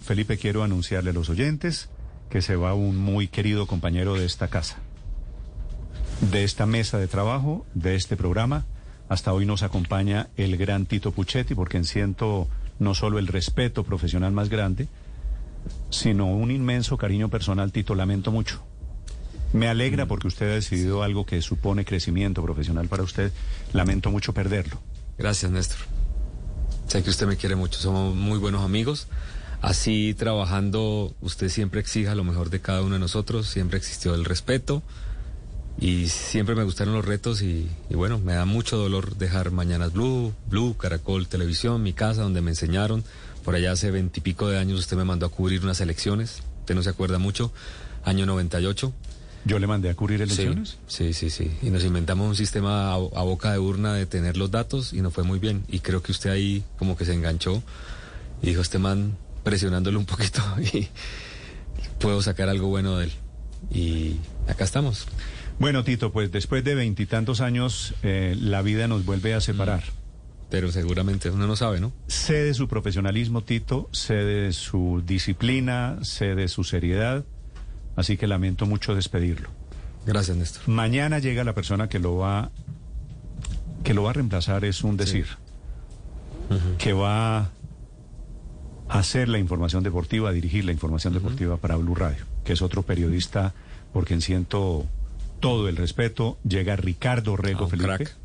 Felipe, quiero anunciarle a los oyentes que se va un muy querido compañero de esta casa, de esta mesa de trabajo, de este programa. Hasta hoy nos acompaña el gran Tito Puchetti, porque siento no solo el respeto profesional más grande, sino un inmenso cariño personal, Tito, lamento mucho. Me alegra porque usted ha decidido algo que supone crecimiento profesional para usted. Lamento mucho perderlo. Gracias, Néstor. Sé que usted me quiere mucho, somos muy buenos amigos. Así trabajando, usted siempre exija lo mejor de cada uno de nosotros, siempre existió el respeto y siempre me gustaron los retos y, y bueno, me da mucho dolor dejar Mañanas Blue, Blue, Caracol Televisión, mi casa donde me enseñaron. Por allá hace veintipico de años usted me mandó a cubrir unas elecciones, usted no se acuerda mucho, año 98. ¿Yo le mandé a cubrir elecciones? Sí, sí, sí, sí. Y nos inventamos un sistema a, a, boca de urna de tener los datos y nos fue muy bien. Y creo que usted ahí como que se enganchó y dijo, este man presionándole un poquito y puedo sacar algo bueno de él. Y acá estamos. Bueno, Tito, pues después de veintitantos años, eh, la vida nos vuelve a separar. Pero seguramente uno no sabe, ¿no? Sé de su profesionalismo, Tito, sé de su disciplina, sé de su seriedad, así que lamento mucho despedirlo. Gracias, Néstor. Mañana llega la persona que lo va que lo va a reemplazar es un decir. Sí. Uh -huh. Que va hacer la información deportiva, a dirigir la información uh -huh. deportiva para Blue Radio, que es otro periodista por quien siento todo el respeto. Llega Ricardo Rego oh, Felipe crack.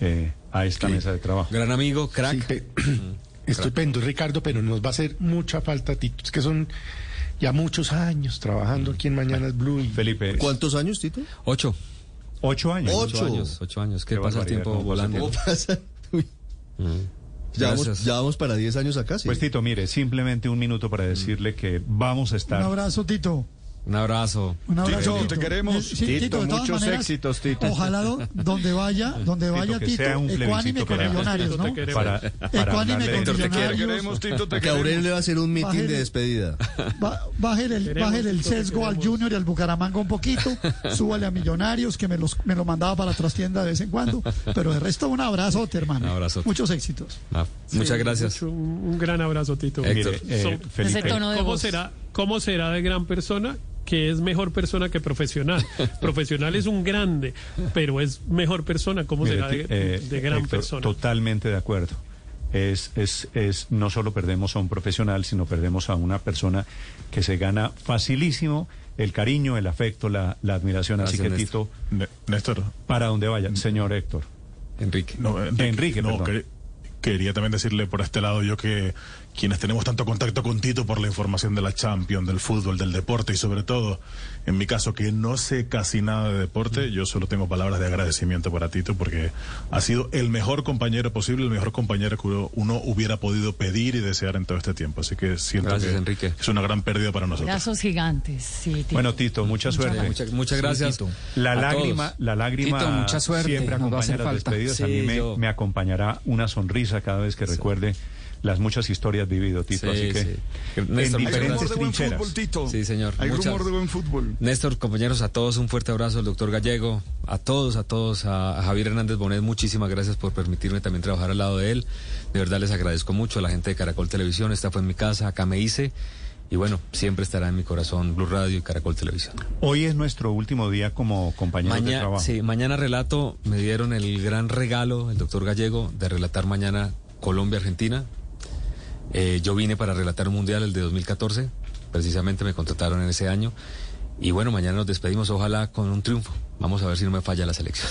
eh, a esta Sí. mesa de trabajo. Gran amigo, crack. Sí, pe- Estupendo, Ricardo, pero nos va a hacer mucha falta, Tito. Es que son ya muchos años trabajando aquí en Mañanas Blue. Y... Felipe, ¿Cuántos años, Tito? Ocho. ocho años. Ocho. Ocho años, ocho años. ¿Qué Qué pasa el tiempo pasa? Ya, vamos, ya vamos para 10 años acá, sí. Pues Tito, mire, simplemente un minuto para decirle que vamos a Un estar. abrazo, Tito. Un abrazo. Un abrazo. Tito, te queremos. Sí, Tito, de todas muchos maneras, éxitos, Tito. Ojalá do- donde vaya, donde vaya Tito, ecuánime con millonarios, ¿no? Para, para Ecuánime con te millonarios. queremos, Tito, te que Aurelio le va a hacer un Bájele. de despedida. Bájele el, el sesgo al. Junior y al Bucaramanga un poquito, súbale a Millonarios, que me, los, me lo mandaba para la trastienda de vez en cuando, pero de resto un abrazote, hermano. Un abrazote. Muchos éxitos. Ah, muchas Sí, gracias. mucho- un, gran abrazo, Tito. Héctor. Mire, eh, So- Felipe, Ese tono de ¿Cómo será, ¿Cómo será de gran persona? Que es mejor persona que profesional. profesional es un grande, pero es mejor persona. ¿Cómo mire, será de, eh, de gran Héctor, persona? Totalmente de acuerdo. Es, es, es, no solo perdemos a un profesional, sino perdemos a una persona que se gana facilísimo el cariño, el afecto, la, la admiración. Así que, Néstor. Tito, Néstor, para donde vaya, señor Héctor. Enrique. no, Enrique, no, perdón. que- quería también decirle por este lado yo que quienes tenemos tanto contacto con Tito por la información de la Champions, del fútbol, del deporte y sobre todo, en mi caso, que no sé casi nada de deporte, yo solo tengo palabras de agradecimiento para Tito porque ha sido el mejor compañero posible, el mejor compañero que uno- hubiera podido pedir y desear en todo este tiempo. Así que siento Gracias, que Enrique. es una gran pérdida para nosotros. Brazos gigantes, sí. Tito. Bueno, Tito, mucha suerte. Muchas, muchas gracias. La a lágrima, todos. la lágrima Tito, mucha suerte, siempre a acompaña las falta. despedidas. a Sí, mí me, yo- me acompañará una sonrisa cada vez que recuerde las muchas historias vivido, Tito. Sí, así que sí. en diferentes rumor de buen trincheras. fútbol, Tito. Sí, señor. Hay Muchas- rumor de buen fútbol. Néstor, compañeros, a todos un fuerte abrazo, al doctor Gallego, a todos, a todos, a, a Javier Hernández Bonet, muchísimas gracias por permitirme también trabajar al lado de él. De verdad les agradezco mucho a la gente de Caracol Televisión, esta fue en mi casa, acá me hice. Y bueno, siempre estará en mi corazón Blue Radio y Caracol Televisión. Hoy es nuestro último día como compañeros de trabajo. sí, mañana relato, me dieron el gran regalo, el doctor Gallego, de relatar mañana Colombia-Argentina. Eh, yo vine para relatar un mundial, el de 2014, precisamente me contrataron en ese año. Y bueno, mañana nos despedimos, ojalá con un triunfo. Vamos a ver si no me falla la selección.